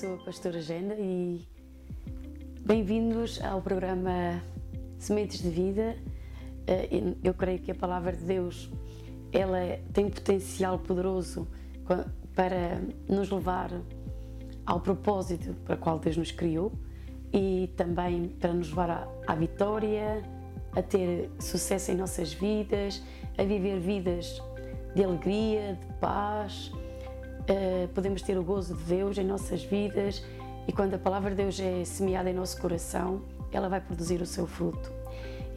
sou a pastora Agenda e bem-vindos ao programa Sementes de Vida. Eh, eu creio que a palavra de Deus ela tem um potencial poderoso para nos levar ao propósito para o qual Deus nos criou e também para nos levar à vitória, a ter sucesso em nossas vidas, a viver vidas de alegria, de paz, uh, podemos ter o gozo de Deus em nossas vidas e quando a palavra de Deus é semeada em nosso coração, ela vai produzir o seu fruto.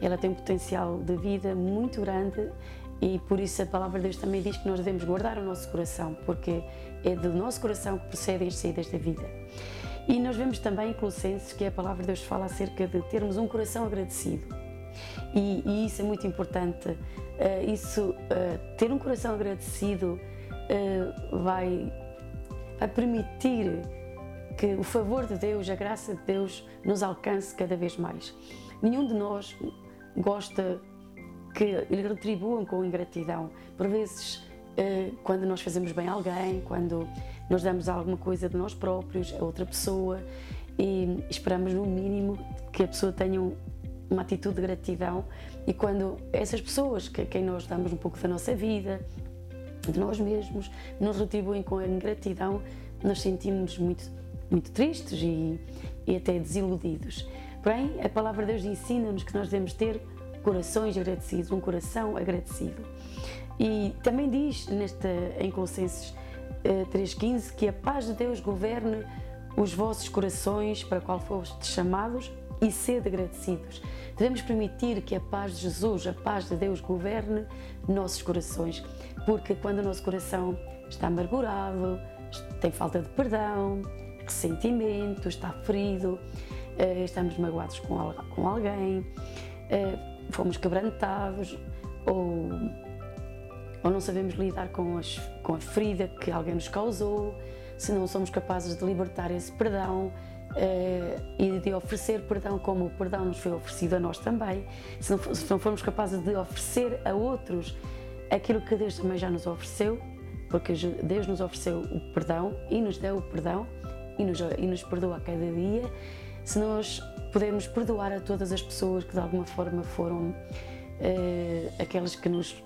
Ela tem um potencial de vida muito grande e por isso a palavra de Deus também diz que nós devemos guardar o nosso coração, porque é do nosso coração que procedem as saídas da vida. E nós vemos também em Colossenses que a palavra de Deus fala acerca de termos um coração agradecido. E, e isso é muito importante. Uh, isso, uh, ter um coração agradecido uh, vai, vai permitir que o favor de Deus, a graça de Deus, nos alcance cada vez mais. Nenhum de nós gosta que lhe retribuam com ingratidão. Por vezes, quando nós fazemos bem a alguém, quando nós damos alguma coisa de nós próprios a outra pessoa e esperamos no mínimo que a pessoa tenha uma atitude de gratidão e quando essas pessoas que quem nós damos um pouco da nossa vida, de nós mesmos, nos retribuem com a ingratidão, nós sentimos-nos muito, muito tristes e, e até desiludidos. Porém, a palavra de Deus ensina-nos que nós devemos ter corações agradecidos, um coração agradecido. E também diz nesta, em Colossenses 3,15 eh, que a paz de Deus governe os vossos corações para qual fostes chamados e sede agradecidos. Devemos permitir que a paz de Jesus, a paz de Deus, governe nossos corações, porque quando o nosso coração está amargurado, tem falta de perdão, ressentimento, está ferido, eh, estamos magoados com alguém, eh, fomos quebrantados ou, ou não sabemos lidar com, as, com a ferida que alguém nos causou, se não somos capazes de libertar esse perdão, e de oferecer perdão como o perdão nos foi oferecido a nós também, se não, se não formos capazes de oferecer a outros aquilo que Deus também já nos ofereceu, porque Deus nos ofereceu o perdão e nos deu o perdão e nos, e nos perdoa a cada dia, se nós podemos perdoar a todas as pessoas que de alguma forma foram uh, aquelas que nos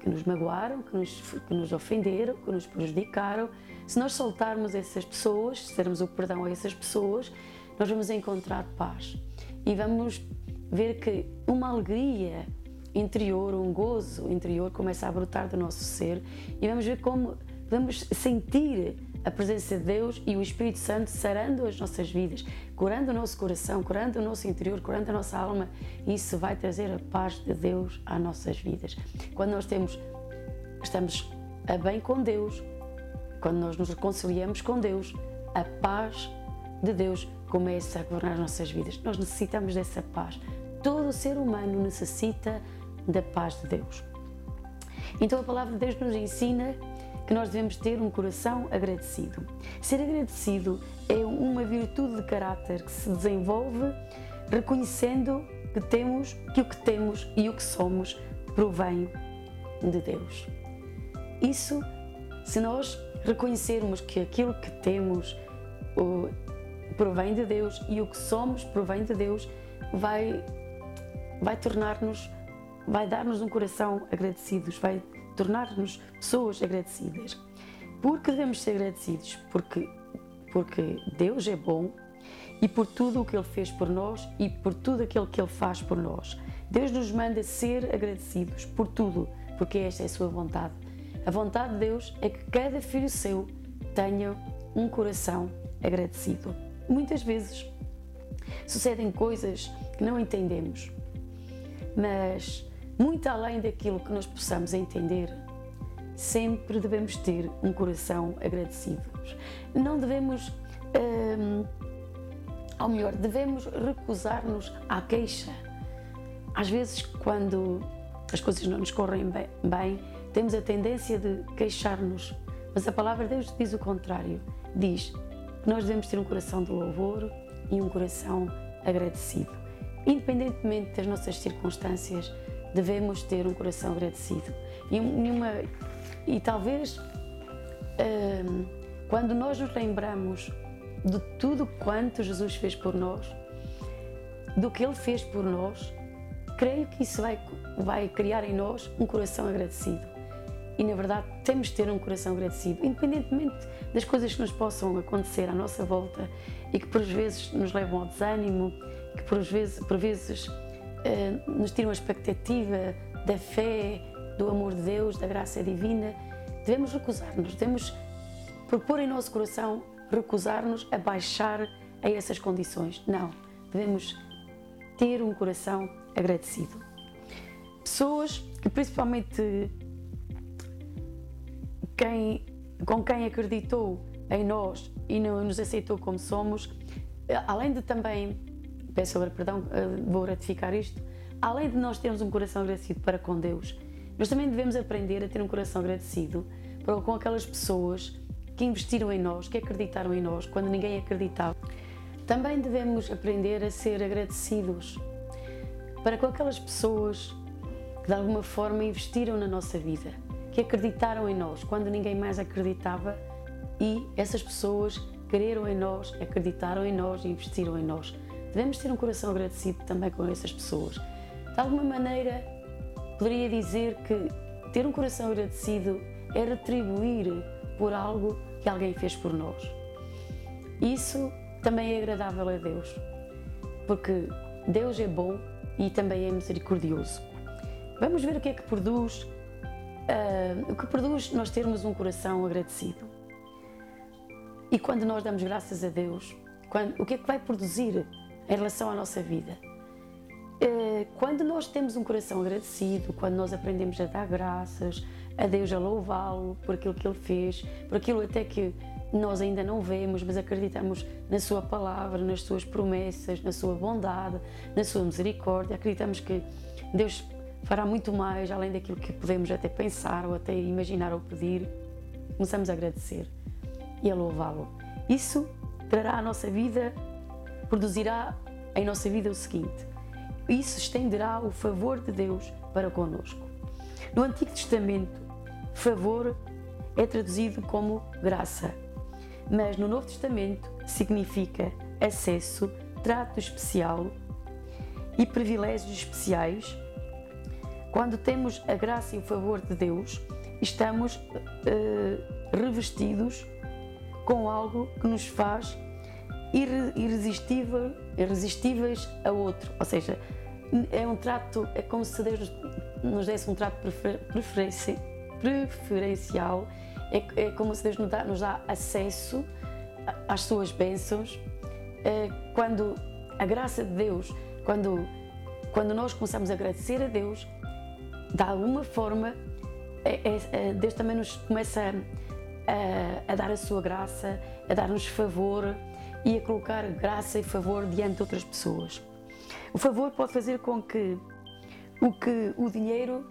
que nos magoaram, que nos, que nos ofenderam, que nos prejudicaram, se nós soltarmos essas pessoas, se dermos o perdão a essas pessoas, nós vamos encontrar paz e vamos ver que uma alegria interior, um gozo interior começa a brotar do nosso ser e vamos ver como vamos sentir a presença de Deus e o Espírito Santo sarando as nossas vidas, curando o nosso coração, curando o nosso interior, curando a nossa alma. Isso vai trazer a paz de Deus às nossas vidas. Quando nós temos, estamos a bem com Deus, quando nós nos reconciliamos com Deus, a paz de Deus começa a governar as nossas vidas. Nós necessitamos dessa paz. Todo ser humano necessita da paz de Deus. Então a palavra de Deus nos ensina que nós devemos ter um coração agradecido. Ser agradecido é uma virtude de caráter que se desenvolve reconhecendo que temos que o que temos e o que somos provém de Deus. Isso, se nós reconhecermos que aquilo que temos provém de Deus e o que somos provém de Deus, vai vai tornar-nos, vai dar-nos um coração agradecidos, vai tornar-nos pessoas agradecidas. Porque devemos ser agradecidos? Porque, porque Deus é bom e por tudo o que Ele fez por nós e por tudo aquilo que Ele faz por nós. Deus nos manda ser agradecidos por tudo, porque esta é a Sua vontade. A vontade de Deus é que cada filho seu tenha um coração agradecido. Muitas vezes sucedem coisas que não entendemos, mas muito além daquilo que nós possamos entender, sempre devemos ter um coração agradecido. Não devemos, hum, ou melhor, devemos recusar-nos à queixa. Às vezes, quando as coisas não nos correm bem, bem temos a tendência de queixar-nos, mas a palavra de Deus diz o contrário. Diz que nós devemos ter um coração de louvor e um coração agradecido. Independentemente das nossas circunstâncias, devemos ter um coração agradecido. E, uma, e talvez hum, quando nós nos lembramos de tudo quanto Jesus fez por nós, do que Ele fez por nós, creio que isso vai, vai criar em nós um coração agradecido. E na verdade temos de ter um coração agradecido, independentemente das coisas que nos possam acontecer à nossa volta e que por vezes nos levam ao desânimo, que por vezes, por vezes eh, nos tiram a expectativa da fé, do amor de Deus, da graça divina, devemos recusar-nos, devemos propor em nosso coração recusar-nos a baixar a essas condições. Não, devemos ter um coração agradecido. Pessoas que principalmente quem, com quem acreditou em nós e nos aceitou como somos, além de também, peço perdão, eh, vou ratificar isto, além de nós termos um coração agradecido para com Deus, nós também devemos aprender a ter um coração agradecido para com aquelas pessoas que investiram em nós, que acreditaram em nós quando ninguém acreditava. Também devemos aprender a ser agradecidos para com aquelas pessoas que de alguma forma investiram na nossa vida, que acreditaram em nós quando ninguém mais acreditava e essas pessoas creram em nós, acreditaram em nós e investiram em nós. Devemos ter um coração agradecido também com essas pessoas. De alguma maneira, poderia dizer que ter um coração agradecido é retribuir por algo que alguém fez por nós. Isso também é agradável a Deus, porque Deus é bom e também é misericordioso. Vamos ver o que é que produz, uh, o que produz nós termos um coração agradecido. E quando nós damos graças a Deus, quando, o que é que vai produzir em relação à nossa vida? Uh, quando nós temos um coração agradecido, quando nós aprendemos a dar graças a Deus, a louvá-lo por aquilo que Ele fez, por aquilo até que nós ainda não vemos, mas acreditamos na Sua palavra, nas Suas promessas, na Sua bondade, na Sua misericórdia. Acreditamos que Deus fará muito mais além daquilo que podemos até pensar ou até imaginar ou pedir. Começamos a agradecer e a louvá-lo. Isso trará à nossa vida, produzirá em nossa vida o seguinte: isso estenderá o favor de Deus para conosco. No Antigo Testamento, favor é traduzido como graça mas no Novo Testamento significa acesso, trato especial e privilégios especiais. Quando temos a graça e o favor de Deus, estamos uh, revestidos com algo que nos faz irresistível, irresistíveis a outro. Ou seja, é um trato, é como se Deus nos desse um trato prefer, preferencial é, é como se Deus nos dá, nos dá acesso às suas bênçãos. É, quando a graça de Deus, quando, quando nós começamos a agradecer a Deus, de alguma forma, é, é, é Deus também nos começa a, a, dar a sua graça, a dar-nos favor e a colocar graça e favor diante de outras pessoas. O favor pode fazer com que o que o dinheiro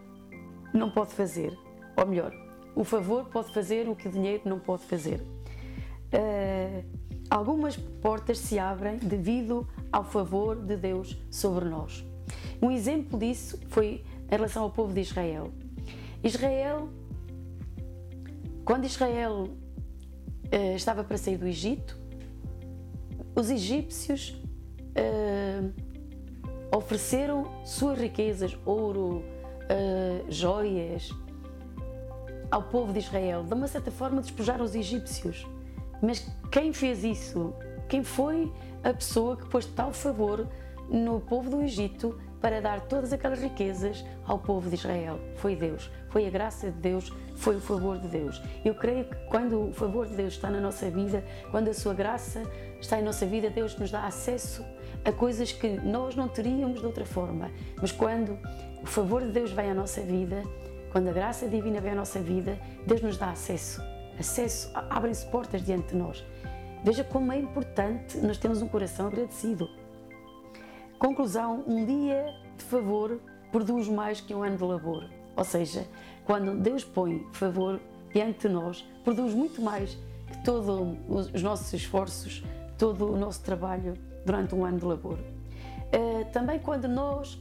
não pode fazer, ou melhor, o favor pode fazer o que o dinheiro não pode fazer. Uh, algumas portas se abrem devido ao favor de Deus sobre nós. Um exemplo disso foi em relação ao povo de Israel. Israel, quando Israel uh, estava para sair do Egito, os egípcios uh, ofereceram suas riquezas, ouro, joias, ao povo de Israel, de uma certa forma, despojar os egípcios. Mas quem fez isso? Quem foi a pessoa que pôs tal favor no povo do Egito para dar todas aquelas riquezas ao povo de Israel? Foi Deus, foi a graça de Deus, foi o favor de Deus. Eu creio que quando o favor de Deus está na nossa vida, quando a sua graça está em nossa vida, Deus nos dá acesso a coisas que nós não teríamos de outra forma. Mas quando o favor de Deus vai à nossa vida, quando a graça divina vem à nossa vida, Deus nos dá acesso. Acesso, abrem-se portas diante de nós. Veja como é importante nós termos um coração agradecido. Conclusão: um dia de favor produz mais que um ano de labor. Ou seja, quando Deus põe favor diante de nós, produz muito mais que todos os nossos esforços, todo o nosso trabalho durante um ano de labor. Eh, também quando nós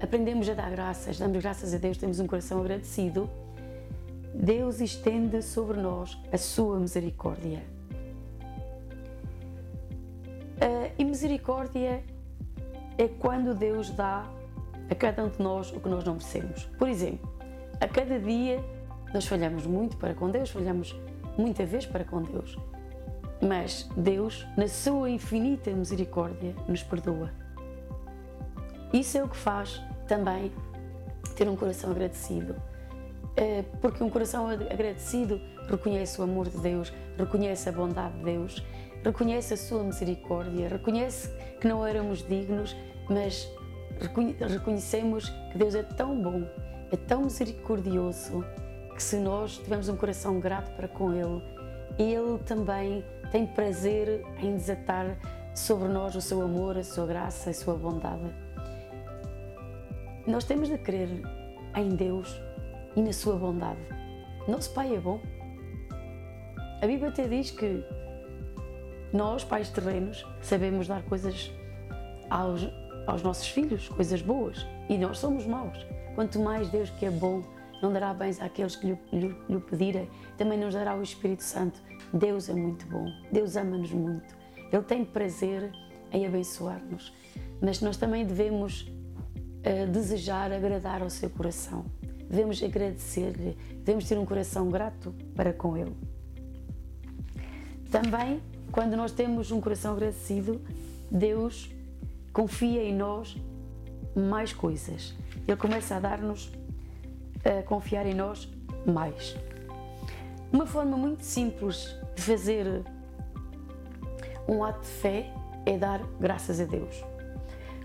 aprendemos a dar graças, damos graças a Deus, temos um coração agradecido, Deus estende sobre nós a sua misericórdia. misericórdia é quando Deus dá a cada um de nós o que nós não merecemos. Por exemplo, a cada dia nós falhamos muito para com Deus, falhamos muita vez para com Deus. Mas Deus, na sua infinita misericórdia, nos perdoa. Isso é o que faz também ter um coração agradecido. É, porque um coração agradecido reconhece o amor de Deus, reconhece a bondade de Deus, reconhece a sua misericórdia, reconhece que não éramos dignos, mas reconhecemos que Deus é tão bom, é tão misericordioso, que se nós tivermos um coração grato para com Ele, Ele também tem prazer em desatar sobre nós o seu amor, a sua graça, a sua bondade. Nós temos de crer em Deus e na sua bondade. Nosso Pai é bom. A Bíblia até diz que nós, pais terrenos, sabemos dar coisas aos, aos nossos filhos, coisas boas, e nós somos maus. Quanto mais Deus, que é bom, não dará bens àqueles que lhe, lhe, lhe pedirem, também nos dará o Espírito Santo. Deus é muito bom, Deus ama-nos muito, Ele tem prazer em abençoar-nos, mas nós também devemos uh, desejar agradar ao seu coração, devemos agradecer-lhe, devemos ter um coração grato para com Ele. Também quando nós temos um coração agradecido, Deus confia em nós mais coisas. Ele começa a dar-nos, a confiar em nós mais. Uma forma muito simples de fazer um ato de fé é dar graças a Deus.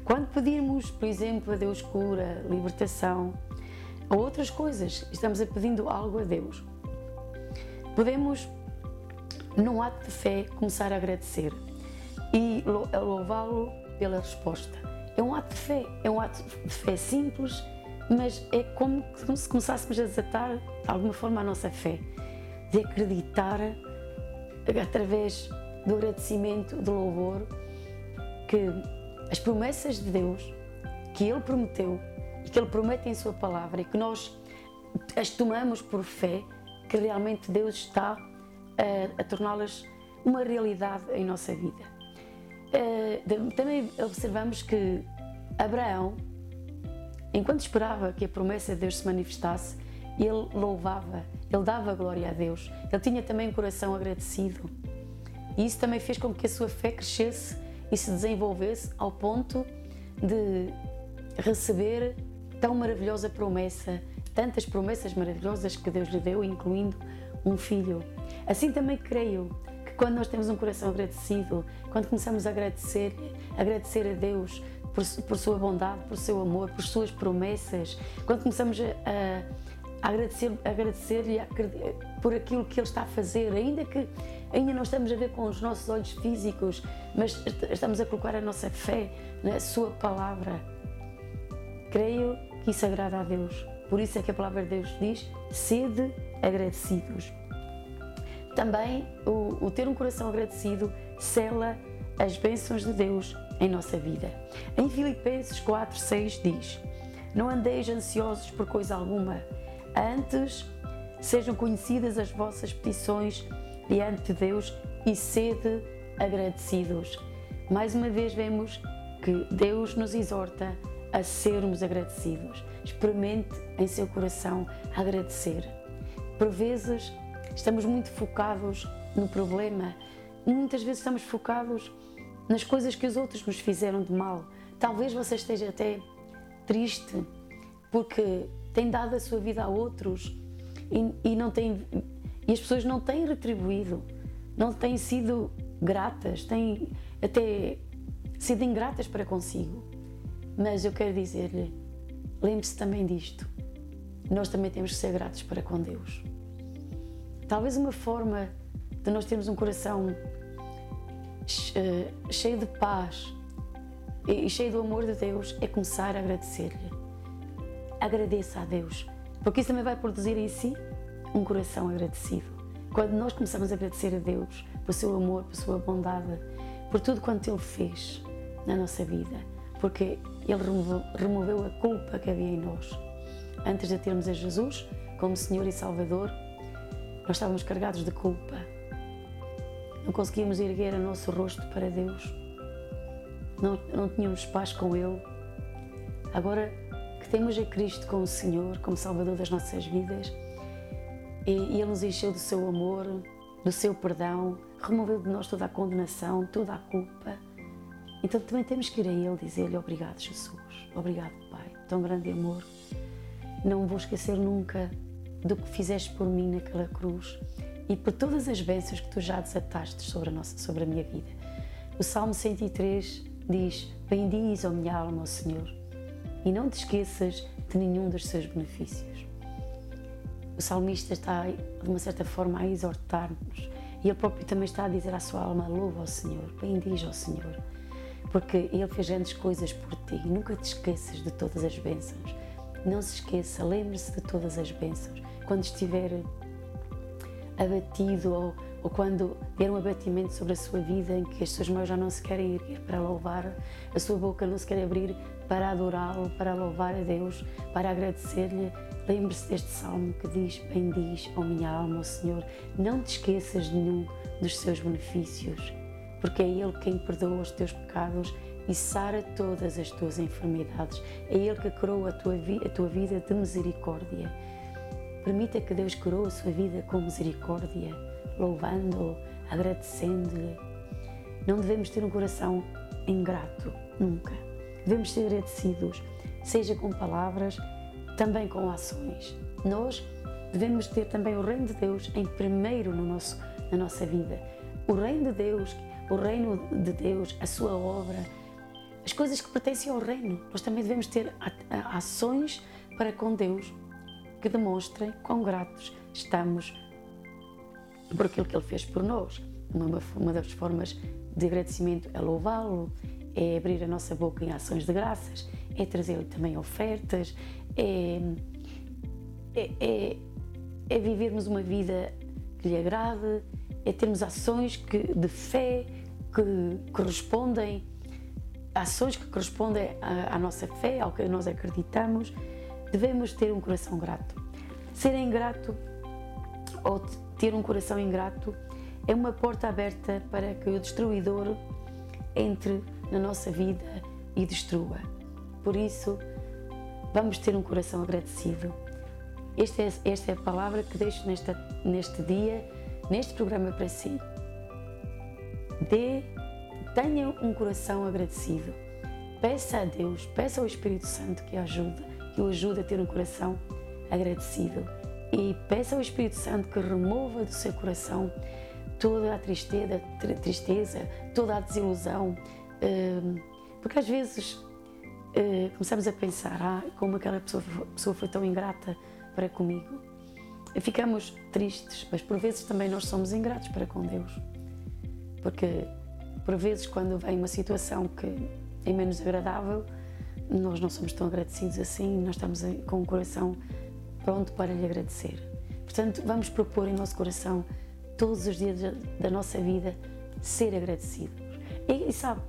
Quando pedimos, por exemplo, a Deus cura, libertação ou outras coisas, estamos a pedindo algo a Deus. Podemos num ato de fé, começar a agradecer e a louvá-lo pela resposta. É um ato de fé, é um ato de fé simples, mas é como se começássemos a desatar de alguma forma a nossa fé, de acreditar através do agradecimento, do louvor, que as promessas de Deus que Ele prometeu e que Ele promete em Sua palavra e que nós as tomamos por fé, que realmente Deus está a, a torná-las uma realidade em nossa vida. Uh, também observamos que Abraão, enquanto esperava que a promessa de Deus se manifestasse, ele louvava, ele dava glória a Deus, ele tinha também um coração agradecido. E isso também fez com que a sua fé crescesse e se desenvolvesse ao ponto de receber tão maravilhosa promessa, tantas promessas maravilhosas que Deus lhe deu, incluindo um filho. Assim também creio que quando nós temos um coração agradecido, quando começamos a agradecer, agradecer a Deus por, por sua bondade, por seu amor, por suas promessas, quando começamos a, a agradecer-lhe agradecer por aquilo que Ele está a fazer, ainda que ainda não estamos a ver com os nossos olhos físicos, mas estamos a colocar a nossa fé na Sua palavra. Creio que isso agrada a Deus. Por isso é que a palavra de Deus diz: sede agradecidos. Também o, o ter um coração agradecido sela as bênçãos de Deus em nossa vida. Em Filipenses 4, 6 diz: Não andeis ansiosos por coisa alguma, antes sejam conhecidas as vossas petições diante de Deus e sede agradecidos. Mais uma vez vemos que Deus nos exorta a sermos agradecidos. Experimente em seu coração agradecer. Por vezes estamos muito focados no problema, muitas vezes estamos focados nas coisas que os outros nos fizeram de mal. Talvez você esteja até triste porque tem dado a sua vida a outros e, e não tem e as pessoas não têm retribuído, não têm sido gratas, têm até sido ingratas para consigo. Mas eu quero dizer-lhe, lembre-se também disto. Nós também temos que ser gratos para com Deus. Talvez uma forma de nós termos um coração eh, cheio de paz e cheio do amor de Deus é começar a agradecer-lhe. Agradeça a Deus, porque isso também vai produzir em si um coração agradecido. Quando nós começamos a agradecer a Deus por seu amor, por sua bondade, por tudo quanto Ele fez na nossa vida, porque Ele removeu, a culpa que havia em nós. Antes de termos a Jesus como Senhor e Salvador, nós estávamos carregados de culpa. Não conseguíamos erguer o nosso rosto para Deus. não, não tínhamos paz com Ele. Agora que temos a Cristo como Senhor, como Salvador das nossas vidas, e, e Ele nos encheu do seu amor, do seu perdão, removeu de nós toda a condenação, toda a culpa. Então também temos que ir a Ele dizer-lhe obrigado, Jesus, obrigado, Pai, tão grande amor. Não vou esquecer nunca do que fizeste por mim naquela cruz e por todas as bênçãos que tu já desataste sobre a, nossa, sobre a minha vida. O Salmo 103 diz: Bendiz, ó minha alma, ao Senhor, e não te esqueças de nenhum dos seus benefícios. O salmista está, de uma certa forma, a exortar-nos e ele próprio também está a dizer à sua alma: Louva ao Senhor, bendiz ao Senhor, porque Ele fez grandes coisas por ti. Nunca te esqueças de todas as bênçãos. Não se esqueça, lembre-se de todas as bênçãos. Quando estiver abatido ou, ou quando vier um abatimento sobre a sua vida em que as suas mãos já não se querem erguer para louvar, a sua boca não se quer abrir para adorá-lo, para louvar a Deus, para agradecer-lhe, lembre-se deste salmo que diz: Bendiz, ó minha alma, ó Senhor, não te esqueças de nenhum dos seus benefícios, porque é Ele quem perdoa os teus pecados e sara todas as tuas enfermidades. É Ele que curou a tua, a tua vida de misericórdia. Permita que Deus curou a sua vida com misericórdia, louvando-o, agradecendo-lhe. Não devemos ter um coração ingrato, nunca. Devemos ser agradecidos, seja com palavras, também com ações. Nós devemos ter também o reino de Deus em primeiro no nosso, na nossa vida. O reino de Deus, o reino de Deus, a sua obra, as coisas que pertencem ao reino. Nós também devemos ter ações para com Deus que demonstrem quão gratos estamos por aquilo que Ele fez por nós. Uma, das formas de agradecimento é louvá-lo, é abrir a nossa boca em ações de graças, é trazer também ofertas, é, é, é, é vivermos uma vida que lhe agrade, é termos ações que, de fé que correspondem, ações que correspondem à, nossa fé, ao que nós acreditamos devemos ter um coração grato. Ser ingrato ou ter um coração ingrato é uma porta aberta para que o destruidor entre na nossa vida e destrua. Por isso, vamos ter um coração agradecido. Esta é, esta é a palavra que deixo nesta, neste dia, neste programa para si. Dê, tenha um coração agradecido. Peça a Deus, peça ao Espírito Santo que ajude que o ajude a ter um coração agradecido. E peça ao Espírito Santo que remova do seu coração toda a tristeza, tristeza toda a desilusão, hum, porque às vezes hum, começamos a pensar, ah, como aquela pessoa, pessoa foi tão ingrata para comigo. Ficamos tristes, mas por vezes também nós somos ingratos para com Deus. Porque por vezes quando vem uma situação que é menos agradável, nós não somos tão agradecidos assim, nós estamos com o coração pronto para lhe agradecer. Portanto, vamos propor em nosso coração, todos os dias da nossa vida, ser agradecidos. E, e sabe,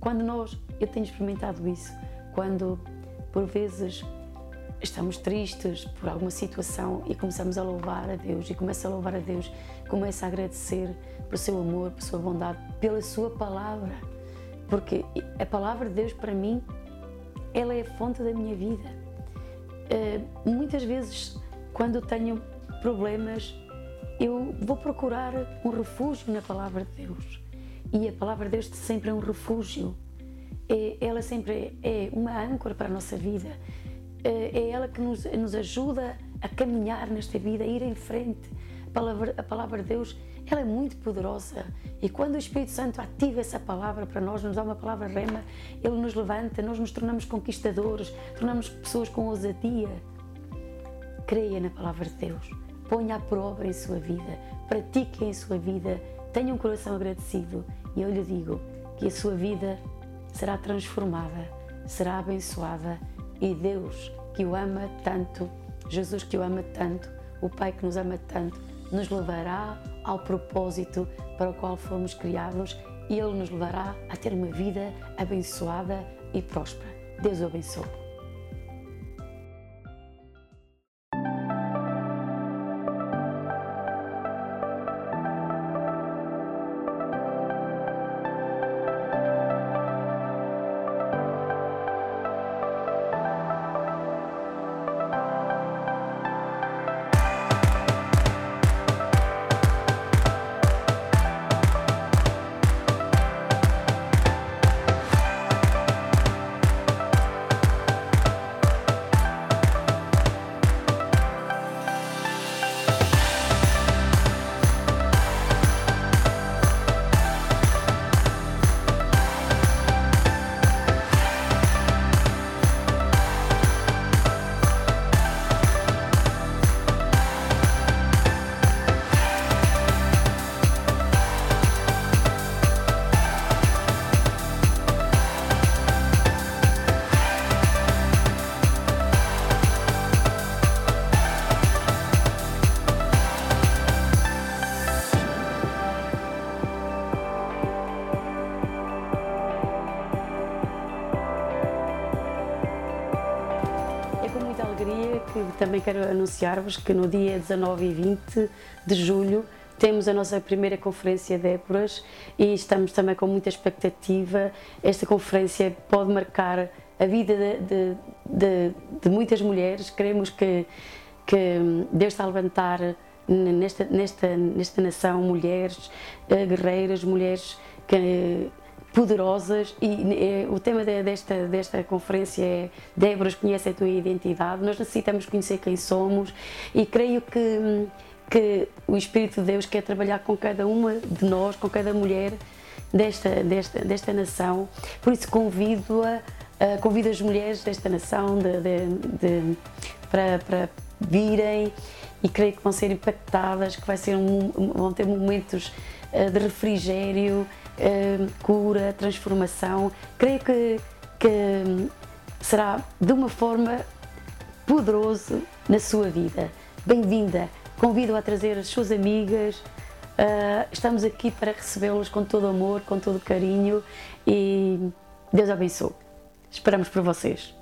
quando nós, eu tenho experimentado isso, quando por vezes estamos tristes por alguma situação e começamos a louvar a Deus e começa a louvar a Deus, começa a agradecer pelo seu amor, pela sua bondade, pela sua palavra. Porque a palavra de Deus para mim ela é a fonte da minha vida. Uh, muitas vezes, quando tenho problemas, eu vou procurar um refúgio na palavra de Deus. E a palavra de Deus sempre é um refúgio. É, ela sempre é, uma âncora para a nossa vida. É, é ela que nos, nos ajuda a caminhar nesta vida, a ir em frente. A palavra, a palavra de Deus ela é muito poderosa. E quando o Espírito Santo ativa essa palavra para nós, nos dá uma palavra rema, ele nos levanta, nós nos tornamos conquistadores, tornamos pessoas com ousadia. Creia na palavra de Deus, ponha a prova em sua vida, pratique em sua vida, tenha um coração agradecido. E eu lhe digo que a sua vida será transformada, será abençoada. E Deus que o ama tanto, Jesus que o ama tanto, o Pai que nos ama tanto, nos levará ao propósito para o qual fomos criados e Ele nos levará a ter uma vida abençoada e próspera. Deus o abençoe. Quero anunciar-vos que no dia 19 e 20 de julho temos a nossa primeira conferência de Époras e estamos também com muita expectativa. Esta conferência pode marcar a vida de, de, de, de muitas mulheres. Queremos que, que Deus está a levantar nesta, nesta, nesta nação mulheres eh, guerreiras, mulheres que poderosas e é, o tema desta, desta conferência é Débora, conhece a tua identidade, nós necessitamos conhecer quem somos e creio que, que o Espírito de Deus quer trabalhar com cada uma de nós, com cada mulher desta, desta, desta nação, por isso convido-a Uh, convido as mulheres desta nação de, de, de, para, para virem e creio que vão ser impactadas, que vai ser um, vão ter momentos uh, de refrigério, cura, transformação. Creio que, que será de uma forma poderosa na sua vida. Bem-vinda! Convido a trazer as suas amigas. Uh, estamos aqui para recebê-las com todo amor, com todo carinho e Deus abençoe. Esperamos por vocês.